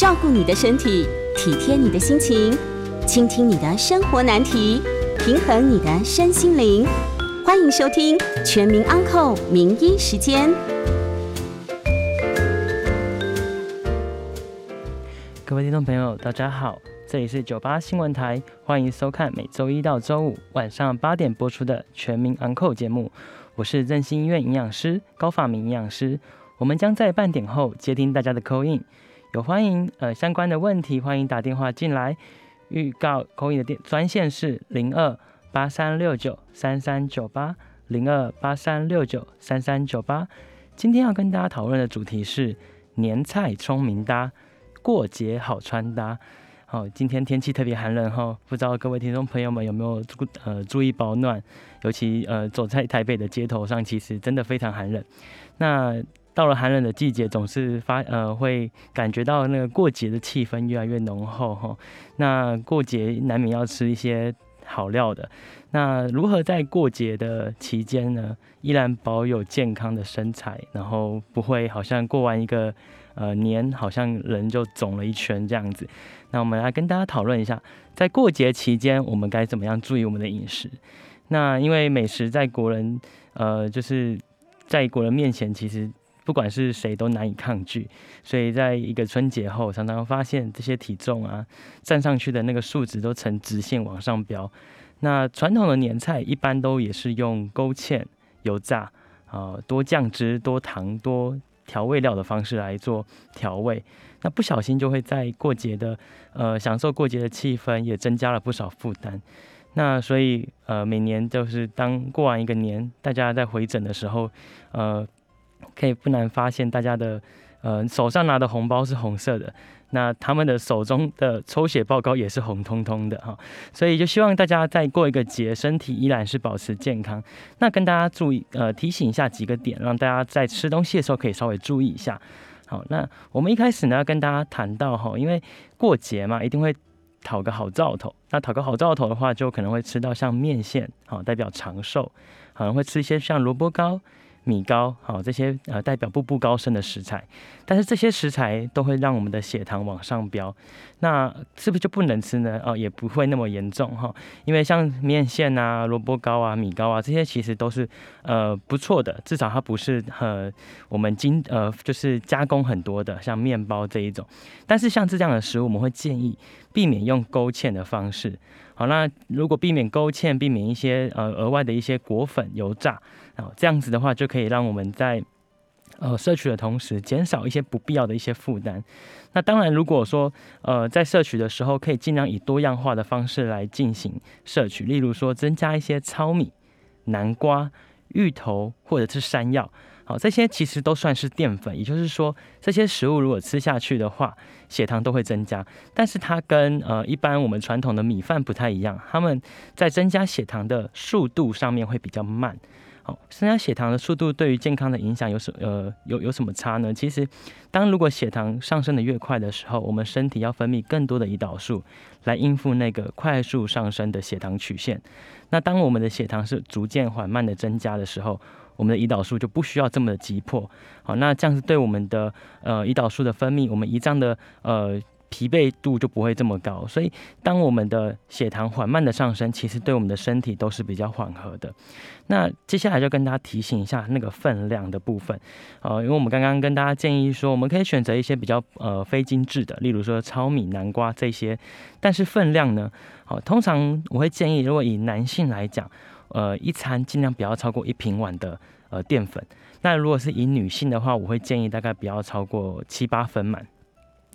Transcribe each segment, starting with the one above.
照顾你的身体，体贴你的心情，倾听你的生活难题，平衡你的身心灵。欢迎收听《全民安扣名医时间》。各位听众朋友，大家好，这里是九八新闻台，欢迎收看每周一到周五晚上八点播出的《全民安扣》节目。我是振兴医院营养师高发明营养师，我们将在半点后接听大家的扣印。有欢迎呃相关的问题，欢迎打电话进来。预告口音的电专线是零二八三六九三三九八零二八三六九三三九八。今天要跟大家讨论的主题是年菜聪明搭，过节好穿搭。好，今天天气特别寒冷哈，不知道各位听众朋友们有没有注呃注意保暖？尤其呃走在台北的街头上，其实真的非常寒冷。那到了寒冷的季节，总是发呃会感觉到那个过节的气氛越来越浓厚哈。那过节难免要吃一些好料的。那如何在过节的期间呢，依然保有健康的身材，然后不会好像过完一个呃年，好像人就肿了一圈这样子？那我们来跟大家讨论一下，在过节期间我们该怎么样注意我们的饮食。那因为美食在国人呃就是在国人面前，其实。不管是谁都难以抗拒，所以在一个春节后，常常发现这些体重啊站上去的那个数值都呈直线往上飙。那传统的年菜一般都也是用勾芡、油炸啊、多酱汁、多糖、多调味料的方式来做调味。那不小心就会在过节的呃享受过节的气氛，也增加了不少负担。那所以呃每年就是当过完一个年，大家在回诊的时候，呃。可以不难发现，大家的呃手上拿的红包是红色的，那他们的手中的抽血报告也是红彤彤的哈，所以就希望大家再过一个节，身体依然是保持健康。那跟大家注意呃提醒一下几个点，让大家在吃东西的时候可以稍微注意一下。好，那我们一开始呢要跟大家谈到哈，因为过节嘛，一定会讨个好兆头。那讨个好兆头的话，就可能会吃到像面线，好代表长寿，可能会吃一些像萝卜糕。米糕，好这些呃代表步步高升的食材，但是这些食材都会让我们的血糖往上飙，那是不是就不能吃呢？哦，也不会那么严重哈，因为像面线啊、萝卜糕啊、米糕啊这些其实都是呃不错的，至少它不是呃我们精呃就是加工很多的，像面包这一种。但是像这样的食物，我们会建议避免用勾芡的方式。好，那如果避免勾芡，避免一些呃额外的一些果粉油炸。这样子的话，就可以让我们在呃摄取的同时，减少一些不必要的一些负担。那当然，如果说呃在摄取的时候，可以尽量以多样化的方式来进行摄取，例如说增加一些糙米、南瓜、芋头或者是山药。好，这些其实都算是淀粉，也就是说，这些食物如果吃下去的话，血糖都会增加。但是它跟呃一般我们传统的米饭不太一样，它们在增加血糖的速度上面会比较慢。好，增加血糖的速度对于健康的影响有什呃有有什么差呢？其实，当如果血糖上升的越快的时候，我们身体要分泌更多的胰岛素来应付那个快速上升的血糖曲线。那当我们的血糖是逐渐缓慢的增加的时候，我们的胰岛素就不需要这么的急迫。好，那这样子对我们的呃胰岛素的分泌，我们胰脏的呃。疲惫度就不会这么高，所以当我们的血糖缓慢的上升，其实对我们的身体都是比较缓和的。那接下来就跟大家提醒一下那个分量的部分，呃，因为我们刚刚跟大家建议说，我们可以选择一些比较呃非精致的，例如说糙米、南瓜这些，但是分量呢，好，通常我会建议，如果以男性来讲，呃，一餐尽量不要超过一平碗的呃淀粉。那如果是以女性的话，我会建议大概不要超过七八分满。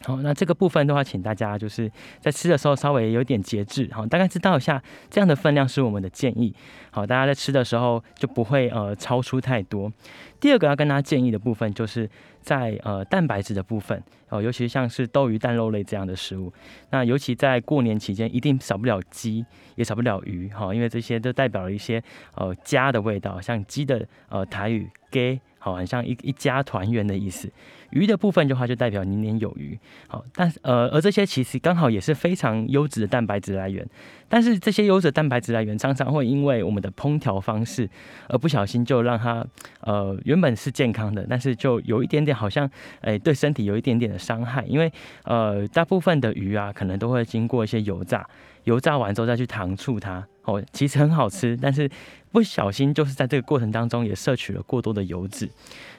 好，那这个部分的话，请大家就是在吃的时候稍微有点节制，好，大概知道一下这样的分量是我们的建议。好，大家在吃的时候就不会呃超出太多。第二个要跟大家建议的部分，就是在呃蛋白质的部分哦，尤其像是豆鱼蛋肉类这样的食物，那尤其在过年期间，一定少不了鸡，也少不了鱼，哈，因为这些都代表了一些呃家的味道，像鸡的呃台语 gay。好，很像一一家团圆的意思。鱼的部分的话，就代表年年有余。好，但呃，而这些其实刚好也是非常优质的蛋白质来源。但是这些优质蛋白质来源常常会因为我们的烹调方式，而不小心就让它呃原本是健康的，但是就有一点点好像诶对身体有一点点的伤害。因为呃大部分的鱼啊，可能都会经过一些油炸，油炸完之后再去糖醋它。哦，其实很好吃，但是不小心就是在这个过程当中也摄取了过多的油脂，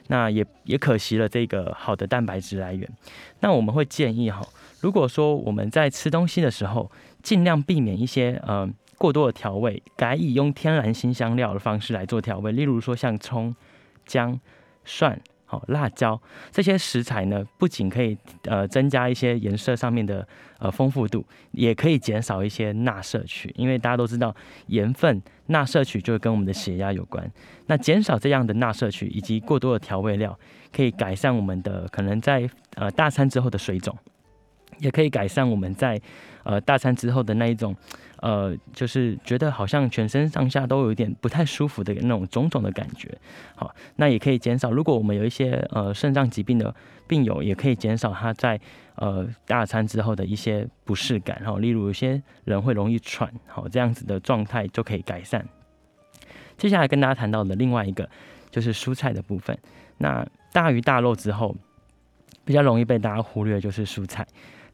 那也也可惜了这个好的蛋白质来源。那我们会建议哈，如果说我们在吃东西的时候，尽量避免一些呃过多的调味，改以用天然新香料的方式来做调味，例如说像葱、姜、蒜。好，辣椒这些食材呢，不仅可以呃增加一些颜色上面的呃丰富度，也可以减少一些钠摄取。因为大家都知道，盐分钠摄取就跟我们的血压有关。那减少这样的钠摄取以及过多的调味料，可以改善我们的可能在呃大餐之后的水肿，也可以改善我们在呃大餐之后的那一种。呃，就是觉得好像全身上下都有一点不太舒服的那种种种的感觉，好，那也可以减少。如果我们有一些呃肾脏疾病的病友，也可以减少他在呃大餐之后的一些不适感，哈，例如有些人会容易喘，好，这样子的状态就可以改善。接下来跟大家谈到的另外一个就是蔬菜的部分，那大鱼大肉之后比较容易被大家忽略就是蔬菜，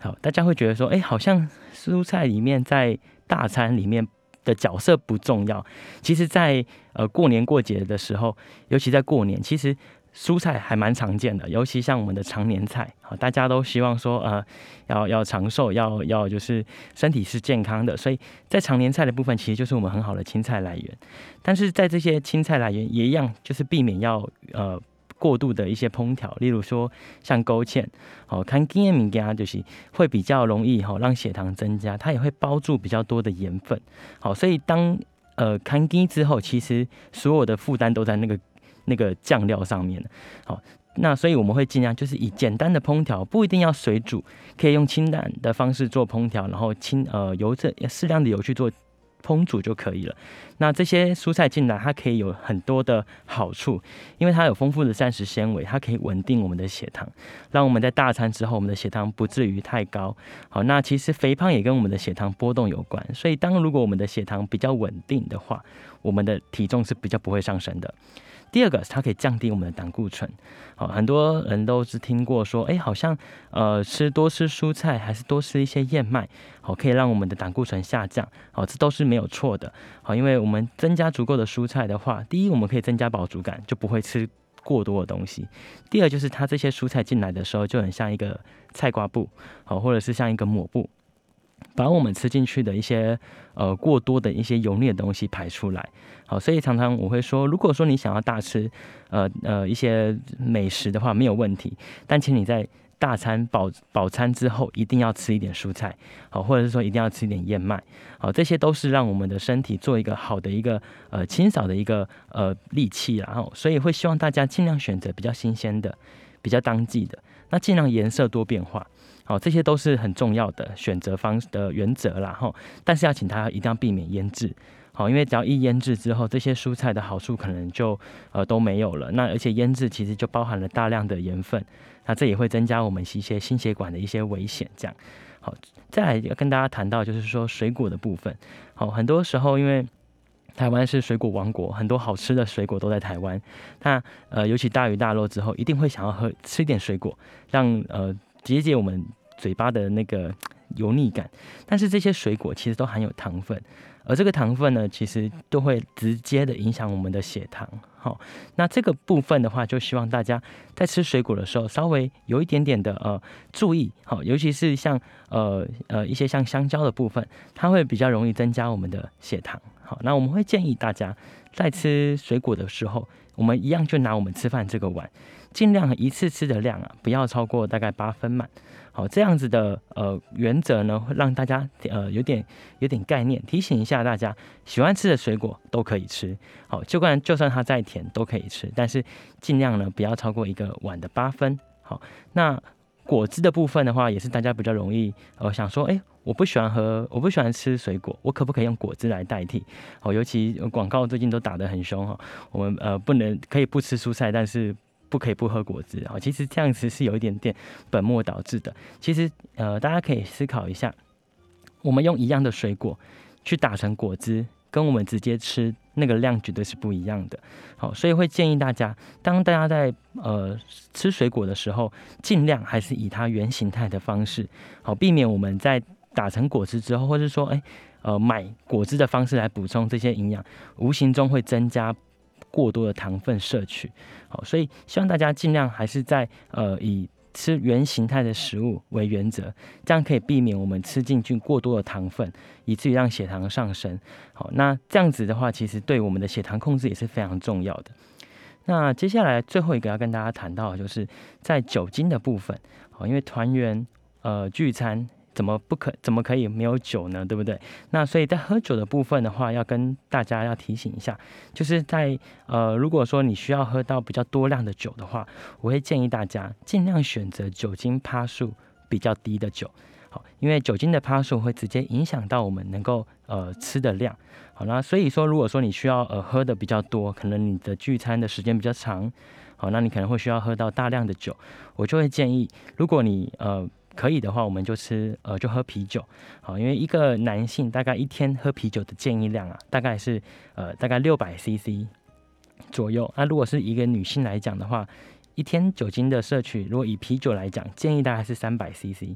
好，大家会觉得说，哎，好像蔬菜里面在大餐里面的角色不重要，其实，在呃过年过节的时候，尤其在过年，其实蔬菜还蛮常见的。尤其像我们的常年菜，好，大家都希望说，呃，要要长寿，要要就是身体是健康的，所以在常年菜的部分，其实就是我们很好的青菜来源。但是在这些青菜来源也一样，就是避免要呃。过度的一些烹调，例如说像勾芡，哦，看经验物件就是会比较容易哈让血糖增加，它也会包住比较多的盐分，好，所以当呃看经之后，其实所有的负担都在那个那个酱料上面好，那所以我们会尽量就是以简单的烹调，不一定要水煮，可以用清淡的方式做烹调，然后清呃油这适量的油去做。烹煮就可以了。那这些蔬菜进来，它可以有很多的好处，因为它有丰富的膳食纤维，它可以稳定我们的血糖，让我们在大餐之后，我们的血糖不至于太高。好，那其实肥胖也跟我们的血糖波动有关，所以当如果我们的血糖比较稳定的话，我们的体重是比较不会上升的。第二个，它可以降低我们的胆固醇。好，很多人都是听过说，哎，好像呃吃多吃蔬菜，还是多吃一些燕麦，好，可以让我们的胆固醇下降。好，这都是没有错的。好，因为我们增加足够的蔬菜的话，第一，我们可以增加饱足感，就不会吃过多的东西。第二，就是它这些蔬菜进来的时候，就很像一个菜瓜布，好，或者是像一个抹布。把我们吃进去的一些呃过多的一些油腻的东西排出来，好，所以常常我会说，如果说你想要大吃呃呃一些美食的话，没有问题，但请你在大餐饱饱餐之后一定要吃一点蔬菜，好，或者是说一定要吃一点燕麦，好，这些都是让我们的身体做一个好的一个呃清扫的一个呃利器，然后所以会希望大家尽量选择比较新鲜的、比较当季的，那尽量颜色多变化。好，这些都是很重要的选择方的原则啦，哈。但是要请他一定要避免腌制，好，因为只要一腌制之后，这些蔬菜的好处可能就呃都没有了。那而且腌制其实就包含了大量的盐分，那这也会增加我们一些心血管的一些危险。这样，好，再来要跟大家谈到就是说水果的部分。好，很多时候因为台湾是水果王国，很多好吃的水果都在台湾。那呃，尤其大鱼大肉之后，一定会想要喝吃一点水果，让呃。解解我们嘴巴的那个油腻感，但是这些水果其实都含有糖分，而这个糖分呢，其实都会直接的影响我们的血糖。好，那这个部分的话，就希望大家在吃水果的时候，稍微有一点点的呃注意。好，尤其是像呃呃一些像香蕉的部分，它会比较容易增加我们的血糖。好，那我们会建议大家在吃水果的时候，我们一样就拿我们吃饭这个碗。尽量一次吃的量啊，不要超过大概八分满。好，这样子的呃原则呢，会让大家呃有点有点概念，提醒一下大家，喜欢吃的水果都可以吃。好，就算就算它再甜都可以吃，但是尽量呢不要超过一个碗的八分。好，那果汁的部分的话，也是大家比较容易呃想说，哎，我不喜欢喝，我不喜欢吃水果，我可不可以用果汁来代替？好，尤其广告最近都打得很凶哈，我们呃不能可以不吃蔬菜，但是不可以不喝果汁啊。其实这样子是有一点点本末倒置的。其实呃大家可以思考一下，我们用一样的水果去打成果汁。跟我们直接吃那个量绝对是不一样的，好，所以会建议大家，当大家在呃吃水果的时候，尽量还是以它原形态的方式，好，避免我们在打成果汁之后，或者说，哎，呃，买果汁的方式来补充这些营养，无形中会增加过多的糖分摄取，好，所以希望大家尽量还是在呃以。吃原形态的食物为原则，这样可以避免我们吃进去过多的糖分，以至于让血糖上升。好，那这样子的话，其实对我们的血糖控制也是非常重要的。那接下来最后一个要跟大家谈到，就是在酒精的部分。好，因为团圆呃聚餐。怎么不可？怎么可以没有酒呢？对不对？那所以在喝酒的部分的话，要跟大家要提醒一下，就是在呃，如果说你需要喝到比较多量的酒的话，我会建议大家尽量选择酒精趴数比较低的酒。好，因为酒精的趴数会直接影响到我们能够呃吃的量。好，那所以说，如果说你需要呃喝的比较多，可能你的聚餐的时间比较长，好，那你可能会需要喝到大量的酒，我就会建议，如果你呃。可以的话，我们就吃呃，就喝啤酒，好，因为一个男性大概一天喝啤酒的建议量啊，大概是呃大概六百 CC 左右。那如果是一个女性来讲的话，一天酒精的摄取，如果以啤酒来讲，建议大概是三百 CC。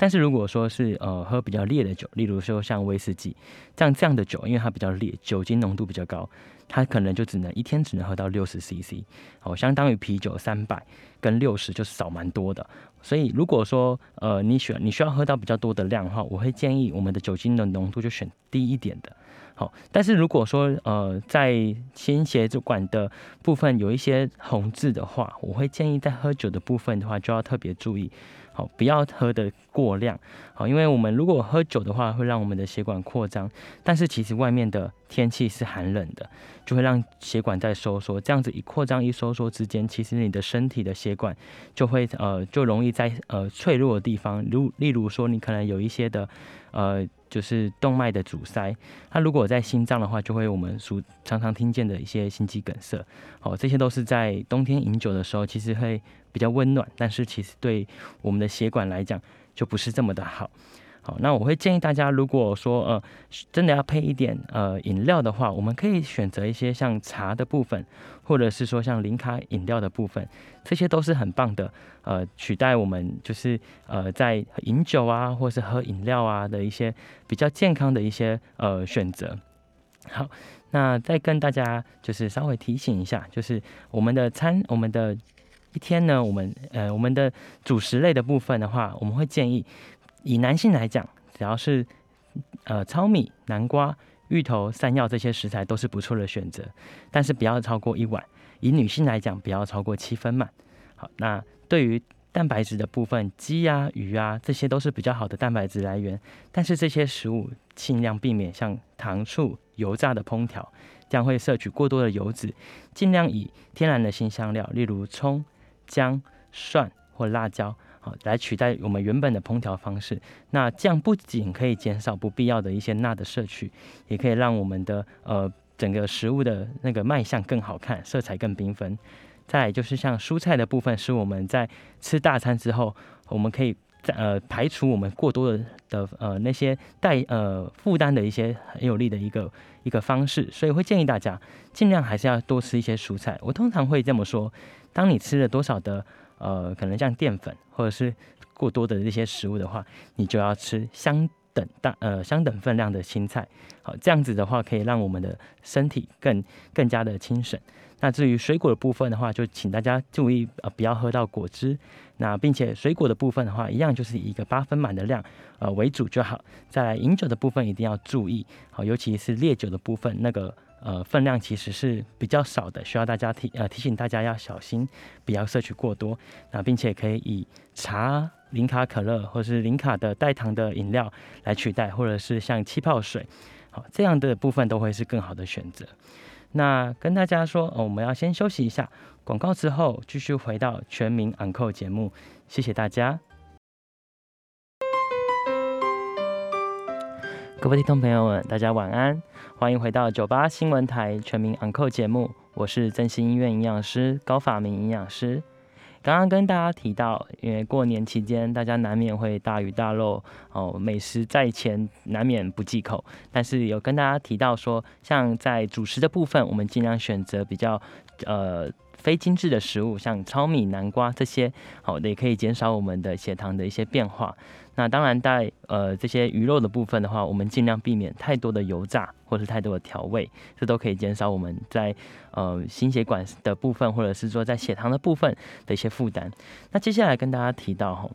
但是如果说是呃喝比较烈的酒，例如说像威士忌，像这样的酒，因为它比较烈，酒精浓度比较高，它可能就只能一天只能喝到六十 CC，哦，相当于啤酒三百跟六十就是少蛮多的。所以如果说呃你选你需要喝到比较多的量的话，我会建议我们的酒精的浓度就选低一点的。好，但是如果说呃在心血管的部分有一些红字的话，我会建议在喝酒的部分的话就要特别注意。好，不要喝的过量，好，因为我们如果喝酒的话，会让我们的血管扩张，但是其实外面的天气是寒冷的，就会让血管在收缩，这样子一扩张一收缩之间，其实你的身体的血管就会呃就容易在呃脆弱的地方，如例如说你可能有一些的呃。就是动脉的阻塞，它如果在心脏的话，就会我们所常常听见的一些心肌梗塞。好，这些都是在冬天饮酒的时候，其实会比较温暖，但是其实对我们的血管来讲，就不是这么的好。好，那我会建议大家，如果说呃真的要配一点呃饮料的话，我们可以选择一些像茶的部分，或者是说像零卡饮料的部分，这些都是很棒的。呃，取代我们就是呃在饮酒啊，或是喝饮料啊的一些比较健康的一些呃选择。好，那再跟大家就是稍微提醒一下，就是我们的餐，我们的一天呢，我们呃我们的主食类的部分的话，我们会建议。以男性来讲，只要是呃糙米、南瓜、芋头、山药这些食材都是不错的选择，但是不要超过一碗。以女性来讲，不要超过七分满。好，那对于蛋白质的部分，鸡啊、鱼啊，这些都是比较好的蛋白质来源，但是这些食物尽量避免像糖醋、油炸的烹调，这样会摄取过多的油脂。尽量以天然的新香料，例如葱、姜、蒜或辣椒。来取代我们原本的烹调方式，那这样不仅可以减少不必要的一些钠的摄取，也可以让我们的呃整个食物的那个卖相更好看，色彩更缤纷。再来就是像蔬菜的部分，是我们在吃大餐之后，我们可以呃排除我们过多的的呃那些带呃负担的一些很有利的一个一个方式，所以会建议大家尽量还是要多吃一些蔬菜。我通常会这么说：当你吃了多少的。呃，可能像淀粉或者是过多的这些食物的话，你就要吃相等大呃相等分量的青菜。好，这样子的话可以让我们的身体更更加的清省。那至于水果的部分的话，就请大家注意呃不要喝到果汁。那并且水果的部分的话，一样就是以一个八分满的量呃为主就好。再来饮酒的部分一定要注意，好，尤其是烈酒的部分那个。呃，分量其实是比较少的，需要大家提呃提醒大家要小心，不要摄取过多。那并且可以以茶、零卡可乐或是零卡的代糖的饮料来取代，或者是像气泡水，好这样的部分都会是更好的选择。那跟大家说，哦，我们要先休息一下广告之后，继续回到全民 Uncle 节目，谢谢大家，各位听众朋友们，大家晚安。欢迎回到九八新闻台全民昂扣节目，我是振兴医院营养师高法明营养师。刚刚跟大家提到，因为过年期间大家难免会大鱼大肉哦，美食在前难免不忌口，但是有跟大家提到说，像在主食的部分，我们尽量选择比较呃。非精致的食物，像糙米、南瓜这些，好，也可以减少我们的血糖的一些变化。那当然，在呃这些鱼肉的部分的话，我们尽量避免太多的油炸或是太多的调味，这都可以减少我们在呃心血管的部分，或者是说在血糖的部分的一些负担。那接下来跟大家提到哈，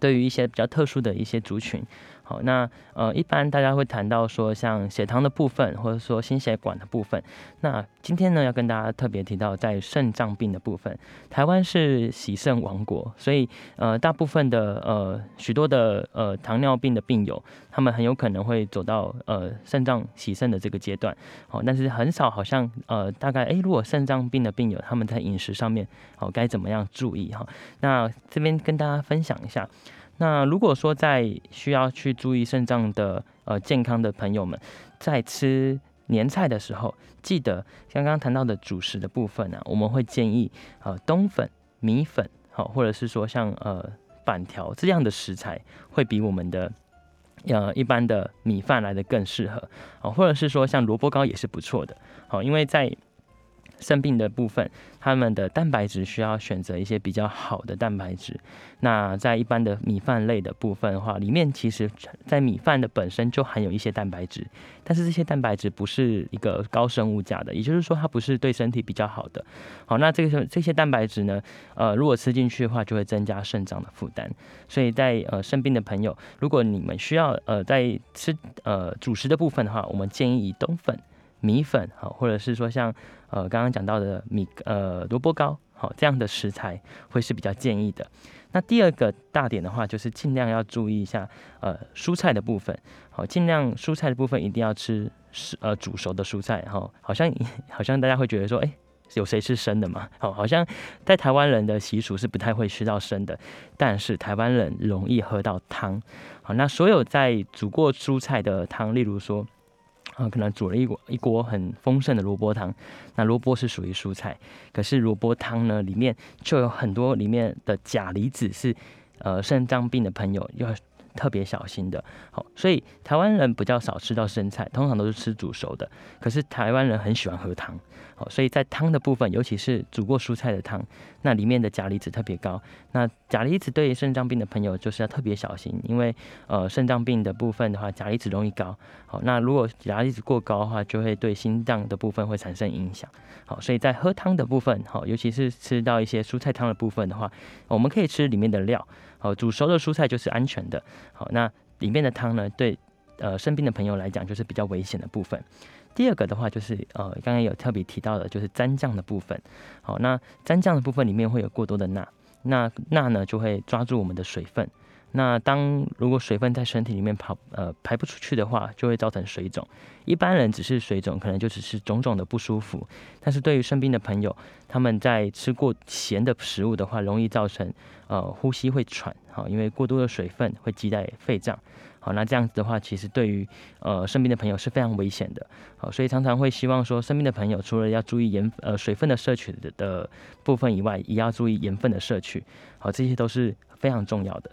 对于一些比较特殊的一些族群。好，那呃，一般大家会谈到说，像血糖的部分，或者说心血管的部分。那今天呢，要跟大家特别提到，在肾脏病的部分，台湾是喜肾王国，所以呃，大部分的呃许多的呃糖尿病的病友，他们很有可能会走到呃肾脏洗肾的这个阶段。好，但是很少，好像呃大概诶，如果肾脏病的病友，他们在饮食上面好该怎么样注意哈？那这边跟大家分享一下。那如果说在需要去注意肾脏的呃健康的朋友们，在吃年菜的时候，记得刚刚谈到的主食的部分呢，我们会建议呃冬粉、米粉，好，或者是说像呃板条这样的食材，会比我们的呃一般的米饭来的更适合，哦，或者是说像萝卜糕也是不错的，好，因为在肾病的部分，他们的蛋白质需要选择一些比较好的蛋白质。那在一般的米饭类的部分的话，里面其实，在米饭的本身就含有一些蛋白质，但是这些蛋白质不是一个高生物价的，也就是说它不是对身体比较好的。好，那这个这些蛋白质呢，呃，如果吃进去的话，就会增加肾脏的负担。所以在呃生病的朋友，如果你们需要呃在吃呃主食的部分的话，我们建议以冬粉。米粉好，或者是说像呃刚刚讲到的米呃萝卜糕好这样的食材会是比较建议的。那第二个大点的话，就是尽量要注意一下呃蔬菜的部分，好尽量蔬菜的部分一定要吃是呃煮熟的蔬菜哈。好像 好像大家会觉得说，哎有谁吃生的嘛？好，好像在台湾人的习俗是不太会吃到生的，但是台湾人容易喝到汤。好，那所有在煮过蔬菜的汤，例如说。啊，可能煮了一锅一锅很丰盛的萝卜汤，那萝卜是属于蔬菜，可是萝卜汤呢，里面就有很多里面的钾离子是，呃，肾脏病的朋友要特别小心的。好，所以台湾人比较少吃到生菜，通常都是吃煮熟的，可是台湾人很喜欢喝汤。好，所以在汤的部分，尤其是煮过蔬菜的汤，那里面的钾离子特别高。那钾离子对肾脏病的朋友就是要特别小心，因为呃肾脏病的部分的话，钾离子容易高。好，那如果钾离子过高的话，就会对心脏的部分会产生影响。好，所以在喝汤的部分，好，尤其是吃到一些蔬菜汤的部分的话，我们可以吃里面的料。好，煮熟的蔬菜就是安全的。好，那里面的汤呢，对呃生病的朋友来讲就是比较危险的部分。第二个的话就是，呃，刚刚有特别提到的，就是蘸酱的部分。好，那蘸酱的部分里面会有过多的钠，那钠呢就会抓住我们的水分。那当如果水分在身体里面跑，呃，排不出去的话，就会造成水肿。一般人只是水肿，可能就只是种种的不舒服。但是对于生病的朋友，他们在吃过咸的食物的话，容易造成呃呼吸会喘，好，因为过多的水分会积在肺脏。好，那这样子的话，其实对于呃生病的朋友是非常危险的。好，所以常常会希望说，生病的朋友除了要注意盐呃水分的摄取的的部分以外，也要注意盐分的摄取。好，这些都是非常重要的。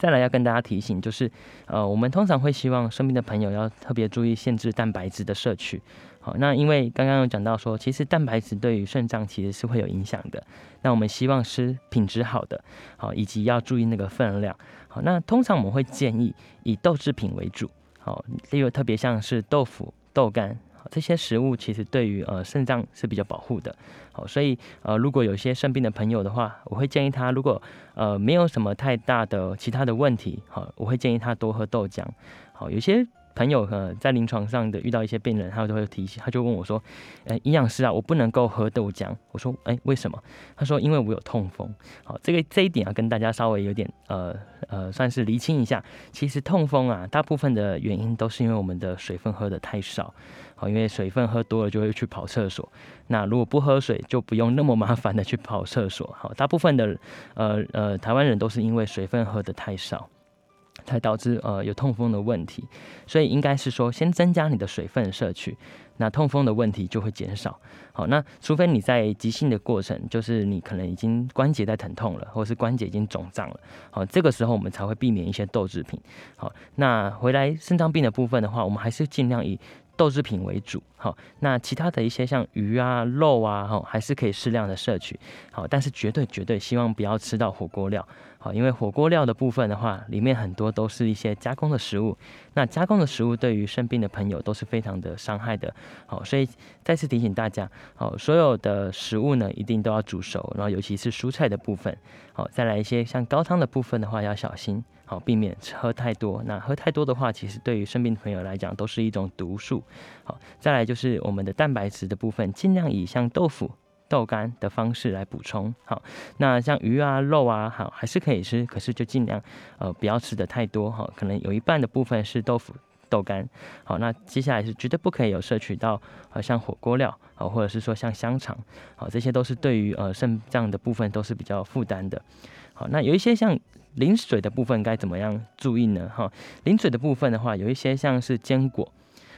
再来要跟大家提醒，就是呃我们通常会希望生病的朋友要特别注意限制蛋白质的摄取。好，那因为刚刚有讲到说，其实蛋白质对于肾脏其实是会有影响的。那我们希望吃品质好的，好，以及要注意那个分量。好，那通常我们会建议以豆制品为主。好，例如特别像是豆腐、豆干这些食物，其实对于呃肾脏是比较保护的。好，所以呃如果有些肾病的朋友的话，我会建议他，如果呃没有什么太大的其他的问题，好，我会建议他多喝豆浆。好，有些。朋友呃，在临床上的遇到一些病人，他就会提醒，他就问我说：“呃，营养师啊，我不能够喝豆浆。”我说：“哎，为什么？”他说：“因为我有痛风。”好，这个这一点啊，跟大家稍微有点呃呃，算是厘清一下。其实痛风啊，大部分的原因都是因为我们的水分喝的太少。好，因为水分喝多了就会去跑厕所。那如果不喝水，就不用那么麻烦的去跑厕所。好，大部分的呃呃台湾人都是因为水分喝的太少。才导致呃有痛风的问题。所以应该是说，先增加你的水分摄取，那痛风的问题就会减少。好，那除非你在急性的过程，就是你可能已经关节在疼痛了，或是关节已经肿胀了，好，这个时候我们才会避免一些豆制品。好，那回来肾脏病的部分的话，我们还是尽量以。豆制品为主，好，那其他的一些像鱼啊、肉啊，哈，还是可以适量的摄取，好，但是绝对绝对希望不要吃到火锅料，好，因为火锅料的部分的话，里面很多都是一些加工的食物，那加工的食物对于生病的朋友都是非常的伤害的，好，所以再次提醒大家，好，所有的食物呢一定都要煮熟，然后尤其是蔬菜的部分，好，再来一些像高汤的部分的话要小心。好，避免喝太多。那喝太多的话，其实对于生病的朋友来讲，都是一种毒素。好，再来就是我们的蛋白质的部分，尽量以像豆腐、豆干的方式来补充。好，那像鱼啊、肉啊，好还是可以吃，可是就尽量呃不要吃的太多。哈，可能有一半的部分是豆腐、豆干。好，那接下来是绝对不可以有摄取到呃像火锅料，好或者是说像香肠，好这些都是对于呃肾脏的部分都是比较负担的。好，那有一些像。零水的部分该怎么样注意呢？哈，淋水的部分的话，有一些像是坚果，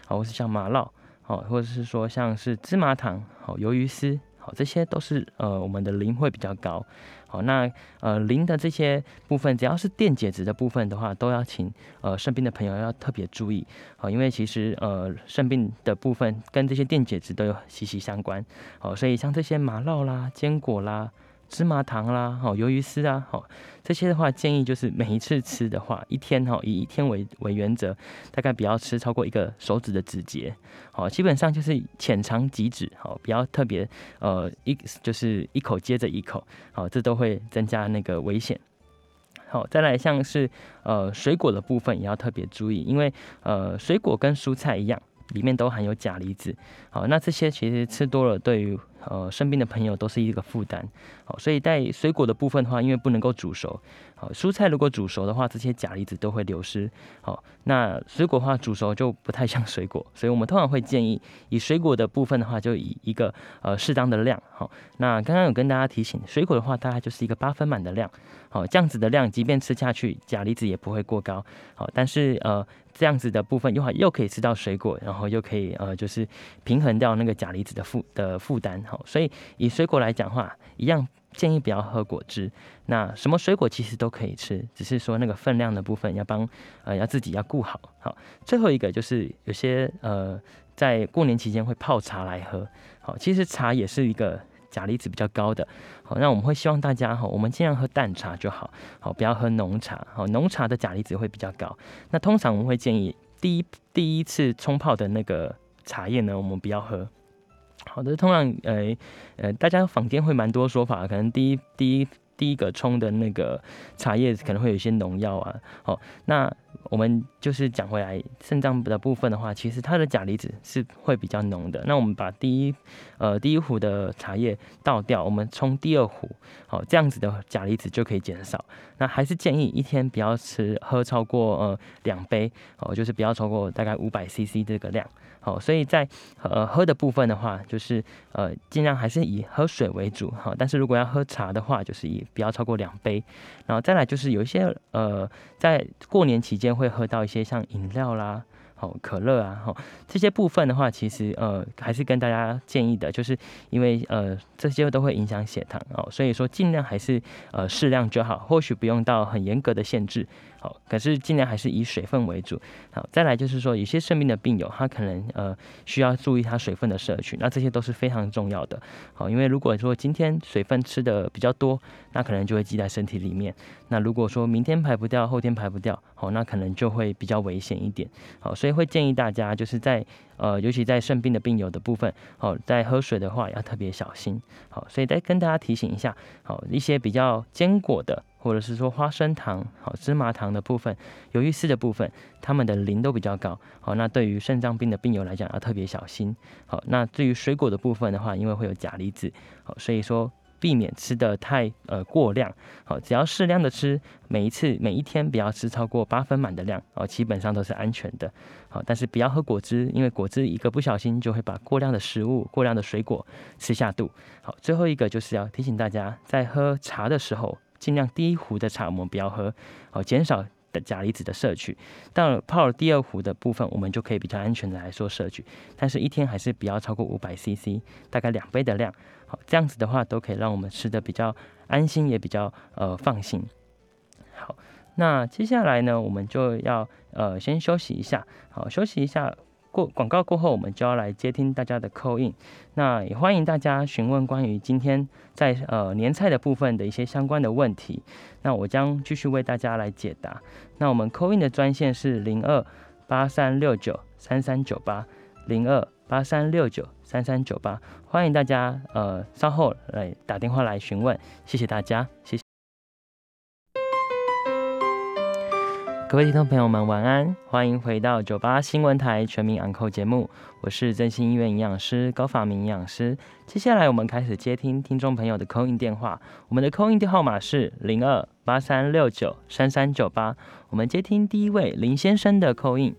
好，或是像麻酪，好，或者是说像是芝麻糖，好，鱿鱼丝，好，这些都是呃我们的磷会比较高，好，那呃磷的这些部分，只要是电解质的部分的话，都要请呃肾病的朋友要特别注意，好，因为其实呃肾病的部分跟这些电解质都有息息相关，好，所以像这些麻酪啦、坚果啦。芝麻糖啦，好，鱿鱼丝啊，好，这些的话建议就是每一次吃的话，一天哈以一天为为原则，大概不要吃超过一个手指的指节，好，基本上就是浅尝即止，好，不要特别呃一就是一口接着一口，好，这都会增加那个危险。好，再来像是呃水果的部分也要特别注意，因为呃水果跟蔬菜一样，里面都含有钾离子，好，那这些其实吃多了对于呃，生病的朋友都是一个负担，好，所以在水果的部分的话，因为不能够煮熟，好，蔬菜如果煮熟的话，这些钾离子都会流失，好，那水果的话煮熟就不太像水果，所以我们通常会建议以水果的部分的话，就以一个呃适当的量，好，那刚刚有跟大家提醒，水果的话大概就是一个八分满的量，好，这样子的量，即便吃下去钾离子也不会过高，好，但是呃。这样子的部分，又好又可以吃到水果，然后又可以呃，就是平衡掉那个钾离子的负的负担，好，所以以水果来讲话，一样建议不要喝果汁。那什么水果其实都可以吃，只是说那个分量的部分要帮呃要自己要顾好。好，最后一个就是有些呃在过年期间会泡茶来喝，好，其实茶也是一个。钾离子比较高的，好，那我们会希望大家哈，我们尽量喝淡茶就好，好，不要喝浓茶，好，浓茶的钾离子会比较高。那通常我们会建议第一第一次冲泡的那个茶叶呢，我们不要喝。好的，通常呃呃，大家坊间会蛮多说法，可能第一第一第一个冲的那个茶叶可能会有一些农药啊，好，那。我们就是讲回来，肾脏的部分的话，其实它的钾离子是会比较浓的。那我们把第一呃第一壶的茶叶倒掉，我们冲第二壶，好，这样子的钾离子就可以减少。那还是建议一天不要吃喝超过呃两杯，哦，就是不要超过大概五百 CC 这个量。好，所以在呃喝的部分的话，就是呃尽量还是以喝水为主，好，但是如果要喝茶的话，就是以不要超过两杯。然后再来就是有一些呃在过年期间会喝到一些像饮料啦。哦，可乐啊，哈，这些部分的话，其实呃，还是跟大家建议的，就是因为呃，这些都会影响血糖哦，所以说尽量还是呃适量就好，或许不用到很严格的限制，好，可是尽量还是以水分为主。好，再来就是说，有些肾病的病友，他可能呃需要注意他水分的摄取，那这些都是非常重要的。好，因为如果说今天水分吃的比较多，那可能就会积在身体里面。那如果说明天排不掉，后天排不掉，好，那可能就会比较危险一点。好，所以会建议大家就是在呃，尤其在肾病的病友的部分，好，在喝水的话要特别小心。好，所以再跟大家提醒一下，好，一些比较坚果的，或者是说花生糖、好芝麻糖的部分、鱿鱼丝的部分，它们的磷都比较高。好，那对于肾脏病的病友来讲要特别小心。好，那至于水果的部分的话，因为会有钾离子，好，所以说。避免吃的太呃过量，好，只要适量的吃，每一次每一天不要吃超过八分满的量，哦，基本上都是安全的，好，但是不要喝果汁，因为果汁一个不小心就会把过量的食物、过量的水果吃下肚，好，最后一个就是要提醒大家，在喝茶的时候，尽量第一壶的茶我们不要喝，好，减少。的钾离子的摄取。到了泡了第二壶的部分，我们就可以比较安全的来说摄取，但是一天还是不要超过五百 CC，大概两杯的量。好，这样子的话都可以让我们吃的比较安心，也比较呃放心。好，那接下来呢，我们就要呃先休息一下，好，休息一下。过广告过后，我们就要来接听大家的扣印。那也欢迎大家询问关于今天在呃年菜的部分的一些相关的问题。那我将继续为大家来解答。那我们扣印的专线是零二八三六九三三九八零二八三六九三三九八，欢迎大家呃稍后来打电话来询问。谢谢大家，谢谢。各位听众朋友们，晚安！欢迎回到九八新闻台全民昂扣节目，我是振兴医院营养师高法明营养师。接下来我们开始接听听众朋友的扣印电话，我们的扣印电号码是零二八三六九三三九八。我们接听第一位林先生的扣印。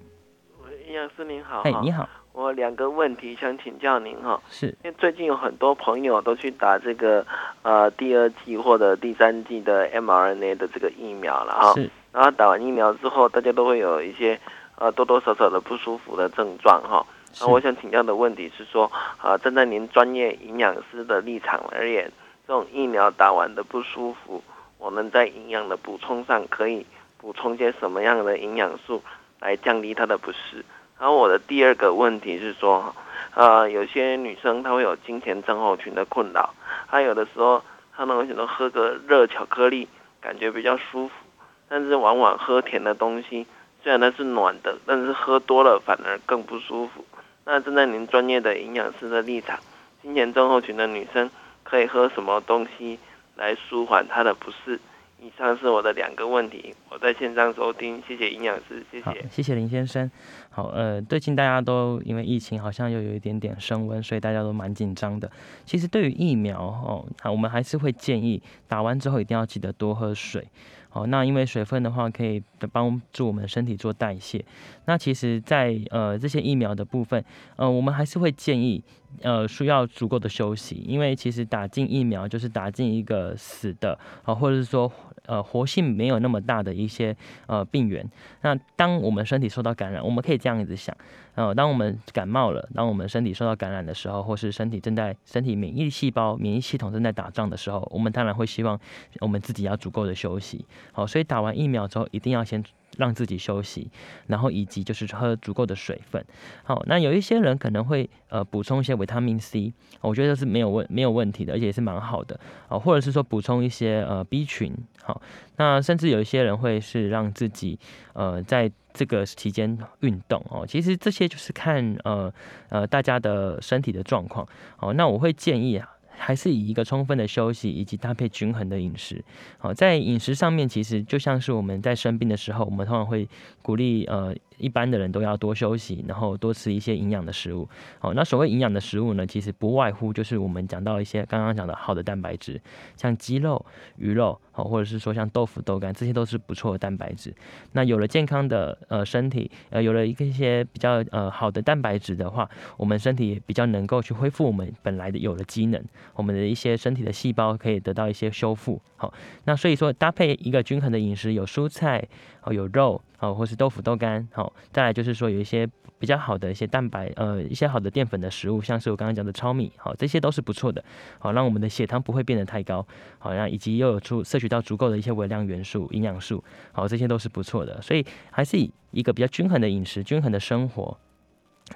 营养师您好，哎，你好，我两个问题想请教您哈，是因为最近有很多朋友都去打这个呃第二季或者第三季的 mRNA 的这个疫苗了哈。是。然后打完疫苗之后，大家都会有一些呃多多少少的不舒服的症状哈。那我想请教的问题是说，啊，站在您专业营养师的立场而言，这种疫苗打完的不舒服，我们在营养的补充上可以补充些什么样的营养素来降低它的不适？然后我的第二个问题是说，呃，有些女生她会有经前症候群的困扰，她有的时候她能想到喝个热巧克力，感觉比较舒服。但是往往喝甜的东西，虽然它是暖的，但是喝多了反而更不舒服。那站在您专业的营养师的立场，今年症候群的女生可以喝什么东西来舒缓她的不适？以上是我的两个问题，我在线上收听，谢谢营养师，谢谢，谢谢林先生。好，呃，最近大家都因为疫情好像又有一点点升温，所以大家都蛮紧张的。其实对于疫苗哦，我们还是会建议打完之后一定要记得多喝水。好，那因为水分的话可以帮助我们身体做代谢。那其实，在呃这些疫苗的部分，呃，我们还是会建议呃需要足够的休息，因为其实打进疫苗就是打进一个死的啊，或者是说呃活性没有那么大的一些呃病原。那当我们身体受到感染，我们可以这样子想。呃，当我们感冒了，当我们身体受到感染的时候，或是身体正在身体免疫细胞、免疫系统正在打仗的时候，我们当然会希望我们自己要足够的休息。好，所以打完疫苗之后，一定要先让自己休息，然后以及就是喝足够的水分。好，那有一些人可能会呃补充一些维他命 C，我觉得是没有问没有问题的，而且也是蛮好的。啊，或者是说补充一些呃 B 群。好，那甚至有一些人会是让自己呃在。这个期间运动哦，其实这些就是看呃呃大家的身体的状况哦。那我会建议啊，还是以一个充分的休息以及搭配均衡的饮食。好，在饮食上面，其实就像是我们在生病的时候，我们通常会鼓励呃。一般的人都要多休息，然后多吃一些营养的食物。好，那所谓营养的食物呢，其实不外乎就是我们讲到一些刚刚讲的好的蛋白质，像鸡肉、鱼肉，好，或者是说像豆腐、豆干，这些都是不错的蛋白质。那有了健康的呃身体，呃，有了一个一些比较呃好的蛋白质的话，我们身体也比较能够去恢复我们本来的有了机能，我们的一些身体的细胞可以得到一些修复。好，那所以说搭配一个均衡的饮食，有蔬菜，哦，有肉。哦，或是豆腐、豆干，好，再来就是说有一些比较好的一些蛋白，呃，一些好的淀粉的食物，像是我刚刚讲的糙米，好，这些都是不错的，好，让我们的血糖不会变得太高，好，然后以及又有出摄取到足够的一些微量元素、营养素，好，这些都是不错的，所以还是以一个比较均衡的饮食、均衡的生活。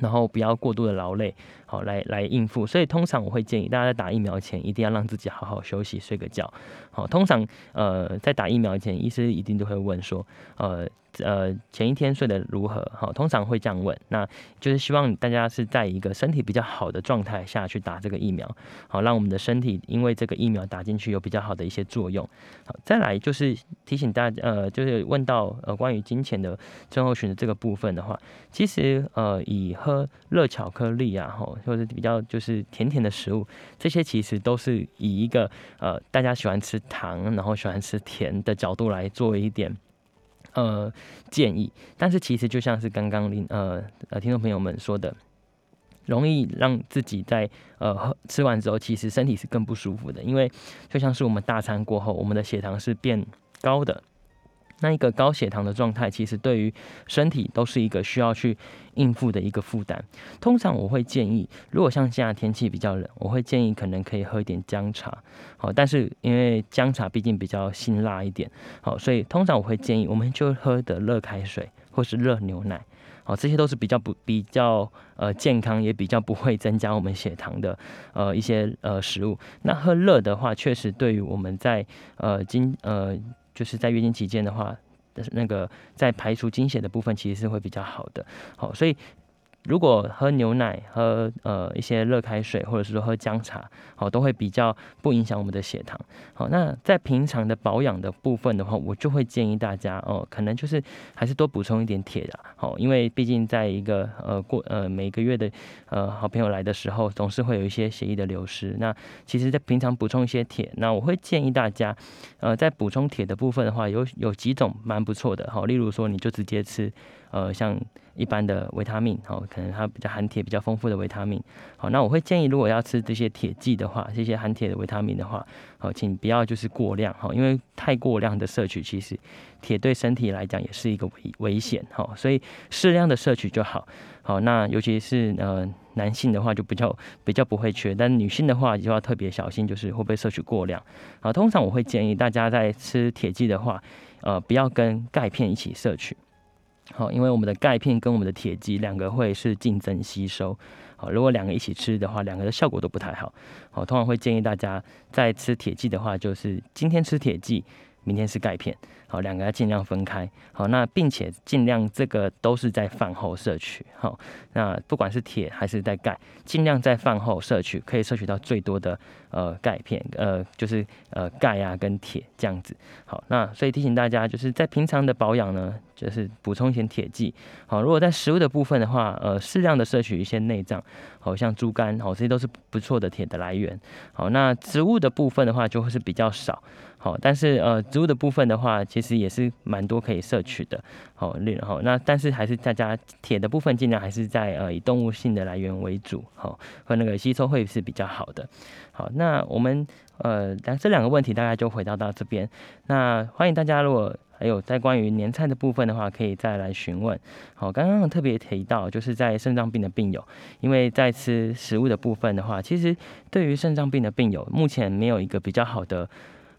然后不要过度的劳累，好来来应付。所以通常我会建议大家在打疫苗前一定要让自己好好休息，睡个觉。好，通常呃在打疫苗前，医师一定都会问说，呃呃前一天睡得如何？好，通常会这样问，那就是希望大家是在一个身体比较好的状态下去打这个疫苗，好让我们的身体因为这个疫苗打进去有比较好的一些作用。好，再来就是提醒大家，呃就是问到呃关于金钱的症候群的这个部分的话，其实呃以喝热巧克力啊，吼，或者比较就是甜甜的食物，这些其实都是以一个呃大家喜欢吃糖，然后喜欢吃甜的角度来做一点呃建议。但是其实就像是刚刚林呃呃听众朋友们说的，容易让自己在呃吃完之后，其实身体是更不舒服的，因为就像是我们大餐过后，我们的血糖是变高的。那一个高血糖的状态，其实对于身体都是一个需要去应付的一个负担。通常我会建议，如果像现在天气比较冷，我会建议可能可以喝一点姜茶。好，但是因为姜茶毕竟比较辛辣一点，好，所以通常我会建议，我们就喝的热开水或是热牛奶。好，这些都是比较不比较呃健康，也比较不会增加我们血糖的呃一些呃食物。那喝热的话，确实对于我们在呃经呃。就是在月经期间的话，那个在排除经血的部分，其实是会比较好的。好，所以。如果喝牛奶、喝呃一些热开水，或者是说喝姜茶，好，都会比较不影响我们的血糖。好，那在平常的保养的部分的话，我就会建议大家哦，可能就是还是多补充一点铁的。好，因为毕竟在一个呃过呃每个月的呃好朋友来的时候，总是会有一些血液的流失。那其实，在平常补充一些铁，那我会建议大家，呃，在补充铁的部分的话，有有几种蛮不错的。好，例如说，你就直接吃。呃，像一般的维他命，好，可能它比较含铁比较丰富的维他命，好，那我会建议，如果要吃这些铁剂的话，这些含铁的维他命的话，好，请不要就是过量，哈，因为太过量的摄取，其实铁对身体来讲也是一个危危险，哈，所以适量的摄取就好，好，那尤其是呃男性的话就比较比较不会缺，但女性的话就要特别小心，就是会不会摄取过量，好，通常我会建议大家在吃铁剂的话，呃，不要跟钙片一起摄取。好，因为我们的钙片跟我们的铁剂两个会是竞争吸收，好，如果两个一起吃的话，两个的效果都不太好。好，通常会建议大家在吃铁剂的话，就是今天吃铁剂，明天吃钙片，好，两个要尽量分开。好，那并且尽量这个都是在饭后摄取。好，那不管是铁还是在钙，尽量在饭后摄取，可以摄取到最多的呃钙片，呃就是呃钙啊跟铁这样子。好，那所以提醒大家，就是在平常的保养呢。就是补充一些铁剂，好，如果在食物的部分的话，呃，适量的摄取一些内脏，好像猪肝，好，这些都是不错的铁的来源。好，那植物的部分的话，就会是比较少，好，但是呃，植物的部分的话，其实也是蛮多可以摄取的，好，另好，那但是还是大家铁的部分尽量还是在呃以动物性的来源为主，好，和那个吸收会是比较好的。好，那我们呃两这两个问题大概就回答到这边，那欢迎大家如果。还有在关于年菜的部分的话，可以再来询问。好，刚刚特别提到，就是在肾脏病的病友，因为在吃食物的部分的话，其实对于肾脏病的病友，目前没有一个比较好的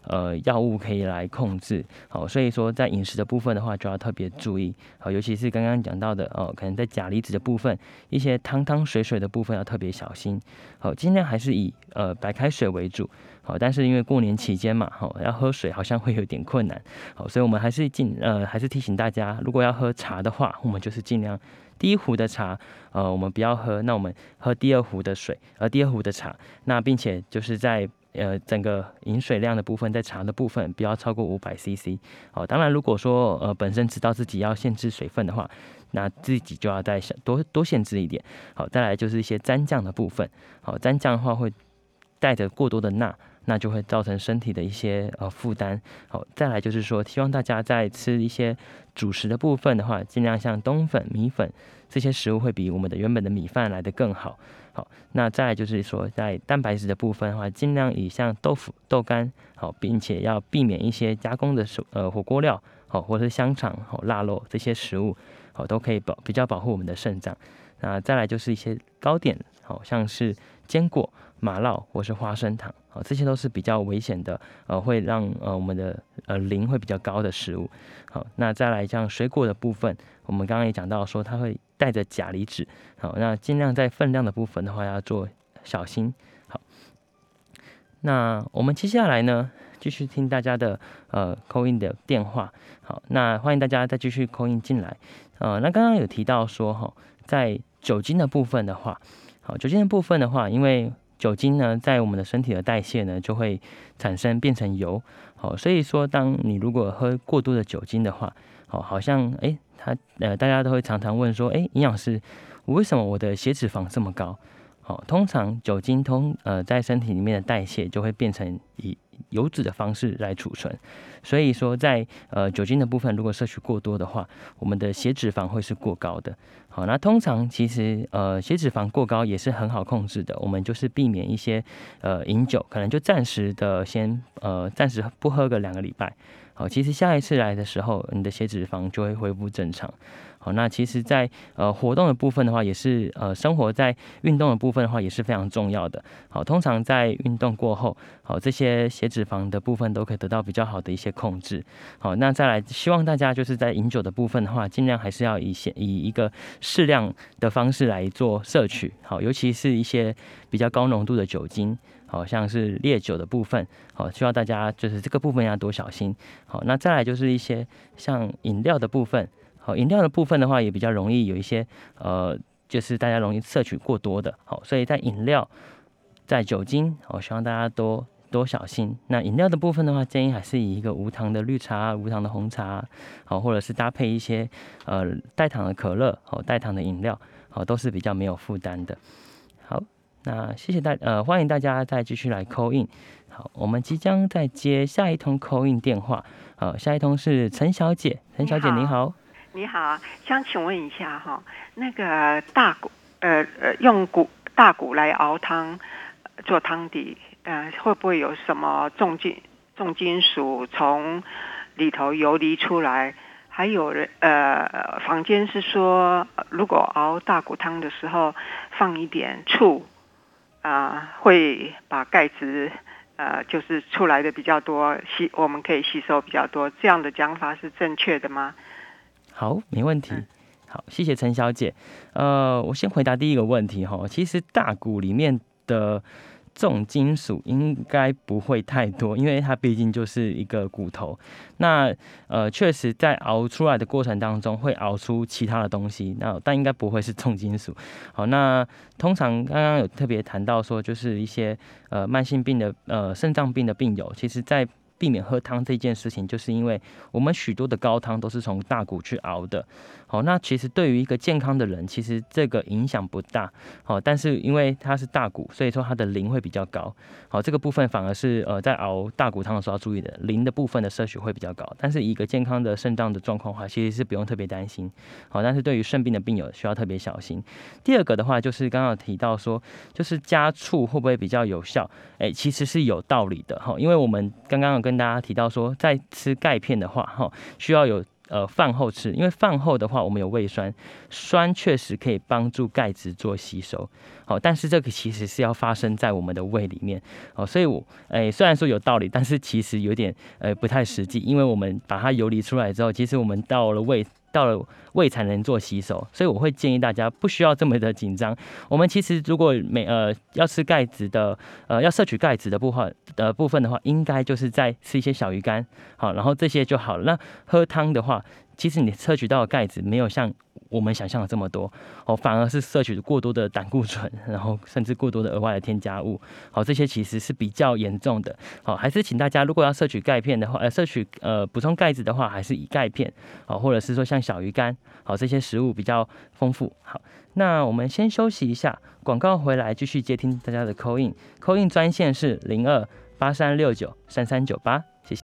呃药物可以来控制。好，所以说在饮食的部分的话，就要特别注意。好，尤其是刚刚讲到的哦，可能在钾离子的部分，一些汤汤水水的部分要特别小心。好，尽量还是以呃白开水为主。好，但是因为过年期间嘛，好要喝水好像会有点困难，好，所以我们还是尽呃还是提醒大家，如果要喝茶的话，我们就是尽量第一壶的茶，呃，我们不要喝，那我们喝第二壶的水，而第二壶的茶，那并且就是在呃整个饮水量的部分，在茶的部分不要超过五百 CC，好，当然如果说呃本身知道自己要限制水分的话，那自己就要再多多限制一点，好，再来就是一些蘸酱的部分，好，蘸酱的话会带着过多的钠。那就会造成身体的一些呃负担。好，再来就是说，希望大家在吃一些主食的部分的话，尽量像冬粉、米粉这些食物会比我们的原本的米饭来的更好。好，那再来就是说，在蛋白质的部分的话，尽量以像豆腐、豆干，好，并且要避免一些加工的手呃火锅料，好，或者是香肠、好腊肉这些食物，好，都可以保比较保护我们的肾脏。那再来就是一些糕点，好像是坚果。麻酪或是花生糖，好，这些都是比较危险的，呃，会让呃我们的呃磷会比较高的食物。好，那再来像水果的部分，我们刚刚也讲到说它会带着钾离子，好，那尽量在分量的部分的话要做小心。好，那我们接下来呢，继续听大家的呃扣印的电话。好，那欢迎大家再继续扣印进来。呃，那刚刚有提到说哈，在酒精的部分的话，好，酒精的部分的话，因为酒精呢，在我们的身体的代谢呢，就会产生变成油。好，所以说，当你如果喝过多的酒精的话，哦，好像诶，他呃，大家都会常常问说，诶，营养师，我为什么我的血脂肪这么高？好，通常酒精通呃在身体里面的代谢就会变成一油脂的方式来储存。所以说，在呃酒精的部分，如果摄取过多的话，我们的血脂肪会是过高的。好，那通常其实呃血脂肪过高也是很好控制的，我们就是避免一些呃饮酒，可能就暂时的先呃暂时不喝个两个礼拜。好，其实下一次来的时候，你的血脂肪就会恢复正常。好，那其实，在呃活动的部分的话，也是呃生活在运动的部分的话，也是非常重要的。好，通常在运动过后，好这些血脂肪的部分都可以得到比较好的一些控制。好，那再来，希望大家就是在饮酒的部分的话，尽量还是要以些以一个适量的方式来做摄取。好，尤其是一些比较高浓度的酒精，好像是烈酒的部分，好，需要大家就是这个部分要多小心。好，那再来就是一些像饮料的部分。好，饮料的部分的话，也比较容易有一些呃，就是大家容易摄取过多的，好，所以在饮料、在酒精，我希望大家多多小心。那饮料的部分的话，建议还是以一个无糖的绿茶、无糖的红茶，好，或者是搭配一些呃代糖的可乐，好，代糖的饮料，好，都是比较没有负担的。好，那谢谢大呃，欢迎大家再继续来扣印。好，我们即将再接下一通扣印电话，好，下一通是陈小姐，陈小姐您好。你好，想请问一下哈，那个大骨，呃呃，用骨大骨来熬汤做汤底，呃，会不会有什么重金重金属从里头游离出来？还有人呃，坊间是说，如果熬大骨汤的时候放一点醋啊，会把钙质呃，就是出来的比较多，吸我们可以吸收比较多，这样的讲法是正确的吗？好，没问题。好，谢谢陈小姐。呃，我先回答第一个问题哈。其实大骨里面的重金属应该不会太多，因为它毕竟就是一个骨头。那呃，确实在熬出来的过程当中会熬出其他的东西，那但应该不会是重金属。好，那通常刚刚有特别谈到说，就是一些呃慢性病的呃肾脏病的病友，其实在避免喝汤这件事情，就是因为我们许多的高汤都是从大骨去熬的。好，那其实对于一个健康的人，其实这个影响不大。好，但是因为它是大骨，所以说它的磷会比较高。好，这个部分反而是呃在熬大骨汤的时候要注意的，磷的部分的摄取会比较高。但是一个健康的肾脏的状况的话，其实是不用特别担心。好，但是对于肾病的病友需要特别小心。第二个的话，就是刚刚提到说，就是加醋会不会比较有效？哎，其实是有道理的哈，因为我们刚刚有跟跟大家提到说，在吃钙片的话哈，需要有。呃，饭后吃，因为饭后的话，我们有胃酸，酸确实可以帮助钙质做吸收。好，但是这个其实是要发生在我们的胃里面。好，所以我，诶，虽然说有道理，但是其实有点，呃，不太实际，因为我们把它游离出来之后，其实我们到了胃。到了胃才能做洗手，所以我会建议大家不需要这么的紧张。我们其实如果每呃要吃钙质的呃要摄取钙质的部分的部分的话，应该就是在吃一些小鱼干，好，然后这些就好了。那喝汤的话，其实你摄取到的钙质没有像。我们想象的这么多哦，反而是摄取过多的胆固醇，然后甚至过多的额外的添加物，好，这些其实是比较严重的。好，还是请大家如果要摄取钙片的话，呃，摄取呃补充钙质的话，还是以钙片，好，或者是说像小鱼干，好，这些食物比较丰富。好，那我们先休息一下，广告回来继续接听大家的 call in，call in 专线是零二八三六九三三九八，谢谢。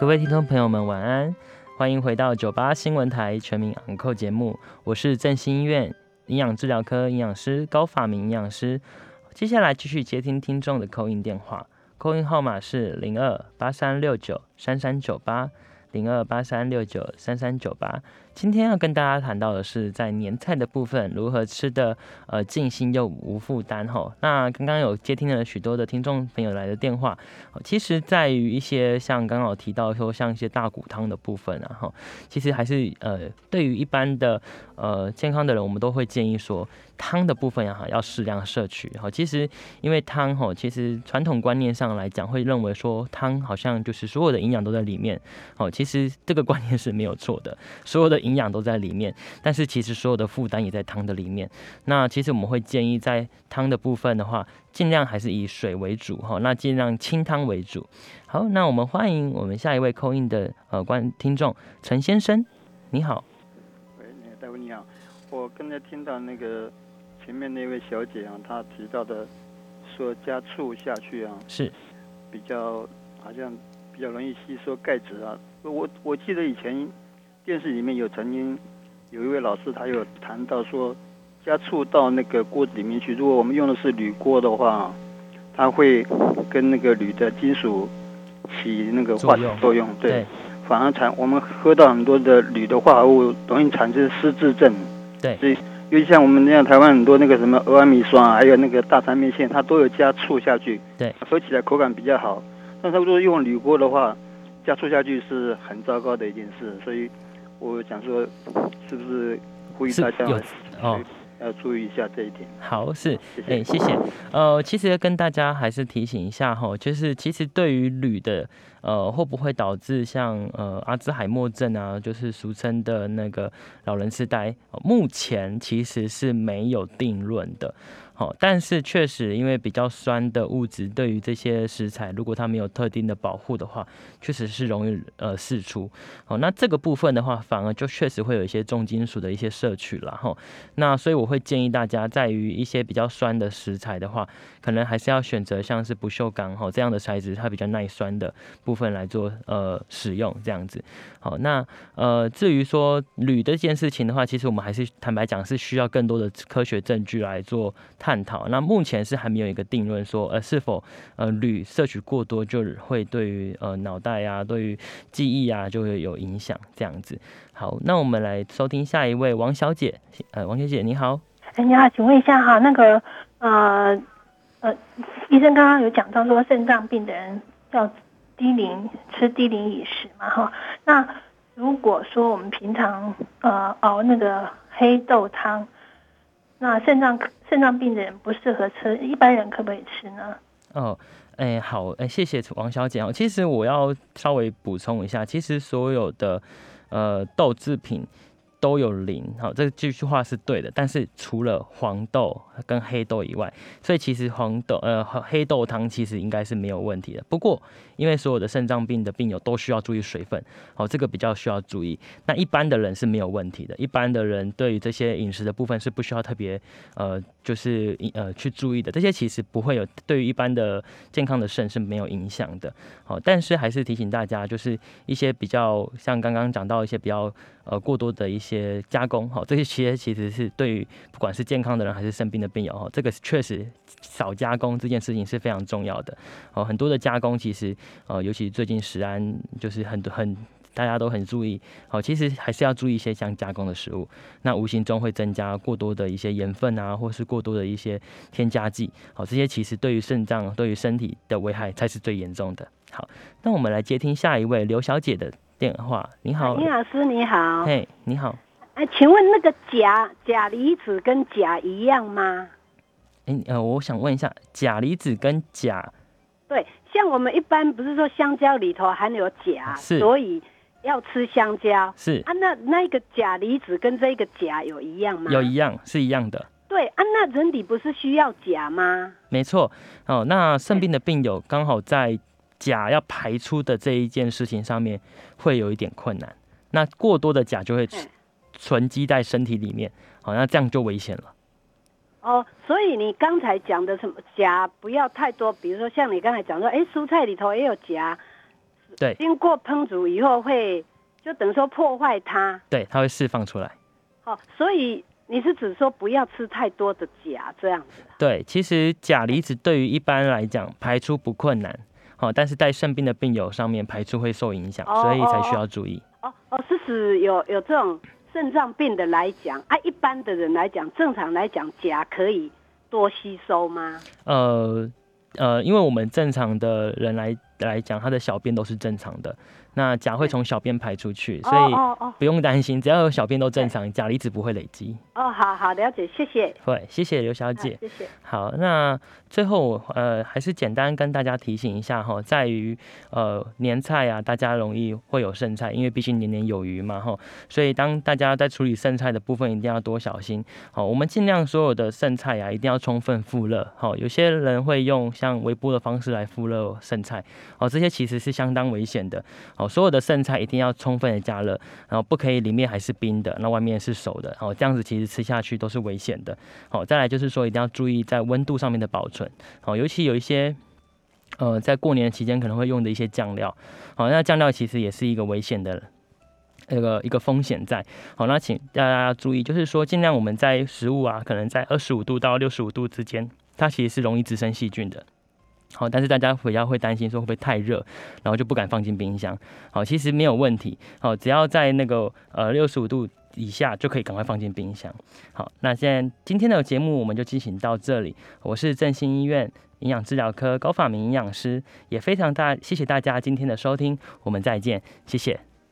各位听众朋友们，晚安。欢迎回到九八新闻台全民昂扣节目，我是振兴医院营养治疗科营养师高法明营养师。接下来继续接听听众的扣音电话，扣音号码是零二八三六九三三九八零二八三六九三三九八。今天要跟大家谈到的是，在年菜的部分如何吃的呃尽兴又无负担哈。那刚刚有接听了许多的听众朋友来的电话，其实在于一些像刚刚有提到说像一些大骨汤的部分啊哈，其实还是呃对于一般的呃健康的人，我们都会建议说汤的部分呀哈要适量摄取哈。其实因为汤哈，其实传统观念上来讲会认为说汤好像就是所有的营养都在里面，哦，其实这个观念是没有错的，所有的营营养都在里面，但是其实所有的负担也在汤的里面。那其实我们会建议在汤的部分的话，尽量还是以水为主哈。那尽量清汤为主。好，那我们欢迎我们下一位扣印的呃观听众陈先生，你好。喂，大夫你好，我刚才听到那个前面那位小姐啊，她提到的说加醋下去啊，是比较好像比较容易吸收钙质啊。我我记得以前。电视里面有曾经有一位老师，他有谈到说，加醋到那个锅子里面去。如果我们用的是铝锅的话，它它会跟那个铝的金属起那个化学作用，对，反而产我们喝到很多的铝的化合物，容易产生失智症。对，所以因为像我们那样台湾很多那个什么俄阿米酸啊，还有那个大肠面线，它都有加醋下去，对，喝起来口感比较好。但是如果用铝锅的话，加醋下去是很糟糕的一件事，所以我想说，是不是呼吁大家哦？要注意一下这一点。好，是，哎，谢谢。呃，其实跟大家还是提醒一下哈，就是其实对于铝的，呃，会不会导致像呃阿兹海默症啊，就是俗称的那个老人痴呆，目前其实是没有定论的。好，但是确实，因为比较酸的物质对于这些食材，如果它没有特定的保护的话，确实是容易呃释出。好，那这个部分的话，反而就确实会有一些重金属的一些摄取了哈。那所以我会建议大家，在于一些比较酸的食材的话，可能还是要选择像是不锈钢哈这样的材质，它比较耐酸的部分来做呃使用这样子。好，那呃至于说铝这件事情的话，其实我们还是坦白讲是需要更多的科学证据来做探。探讨，那目前是还没有一个定论，说呃是否呃铝摄取过多就会对于呃脑袋啊，对于记忆啊就会有影响这样子。好，那我们来收听下一位王小姐，呃王小姐你好，哎你好，请问一下哈，那个呃呃医生刚刚有讲到说肾脏病的人要低磷吃低磷饮食嘛哈，那如果说我们平常呃熬那个黑豆汤。那肾脏肾脏病的人不适合吃，一般人可不可以吃呢？哦，哎，好，哎，谢谢王小姐哦。其实我要稍微补充一下，其实所有的呃豆制品。都有磷，好，这这句话是对的。但是除了黄豆跟黑豆以外，所以其实黄豆呃黑豆汤其实应该是没有问题的。不过因为所有的肾脏病的病友都需要注意水分，好，这个比较需要注意。那一般的人是没有问题的，一般的人对于这些饮食的部分是不需要特别呃就是呃去注意的。这些其实不会有对于一般的健康的肾是没有影响的。好，但是还是提醒大家，就是一些比较像刚刚讲到一些比较。呃，过多的一些些加工，哈，这些其实其实是对于不管是健康的人还是生病的病友，哈，这个确实少加工这件事情是非常重要的。哦，很多的加工其实，呃，尤其最近食安就是很多很大家都很注意，好，其实还是要注意一些像加工的食物，那无形中会增加过多的一些盐分啊，或是过多的一些添加剂，好，这些其实对于肾脏、对于身体的危害才是最严重的。好，那我们来接听下一位刘小姐的。电话，你好，林老师你好，嘿，你好，哎，请问那个钾钾离子跟钾一样吗？哎，呃，我想问一下，钾离子跟钾，对，像我们一般不是说香蕉里头含有钾，所以要吃香蕉，是啊，那那个钾离子跟这个钾有一样吗？有一样，是一样的。对啊，那人体不是需要钾吗？没错，哦，那肾病的病友刚好在。钾要排出的这一件事情上面会有一点困难，那过多的钾就会存积在身体里面，好，那这样就危险了。哦，所以你刚才讲的什么钾不要太多，比如说像你刚才讲说，哎，蔬菜里头也有钾，对，经过烹煮以后会就等于说破坏它，对，它会释放出来。好，所以你是指说不要吃太多的钾这样子？对，其实钾离子对于一般来讲排出不困难。哦，但是带肾病的病友上面排出会受影响，所以才需要注意。哦哦，是指有有这种肾脏病的来讲啊，一般的人来讲，正常来讲，钾可以多吸收吗？呃呃，因为我们正常的人来来讲，他的小便都是正常的。那钾会从小便排出去，所以不用担心，只要有小便都正常，钾离子不会累积。哦，好好了解，谢谢。会，谢谢刘小姐。谢谢。好，那最后呃，还是简单跟大家提醒一下哈，在于呃年菜啊，大家容易会有剩菜，因为毕竟年年有余嘛哈，所以当大家在处理剩菜的部分，一定要多小心。好，我们尽量所有的剩菜啊，一定要充分复热。好，有些人会用像微波的方式来复热剩菜，哦，这些其实是相当危险的。好，所有的剩菜一定要充分的加热，然后不可以里面还是冰的，那外面是熟的，哦，这样子其实吃下去都是危险的。好，再来就是说一定要注意在温度上面的保存，好，尤其有一些呃在过年期间可能会用的一些酱料，好，那酱料其实也是一个危险的那个一个风险在。好，那请大家注意，就是说尽量我们在食物啊，可能在二十五度到六十五度之间，它其实是容易滋生细菌的。好，但是大家回家会担心说会不会太热，然后就不敢放进冰箱。好，其实没有问题。好，只要在那个呃六十五度以下就可以赶快放进冰箱。好，那现在今天的节目我们就进行到这里。我是振兴医院营养治疗科高法明营养师，也非常大谢谢大家今天的收听，我们再见，谢谢。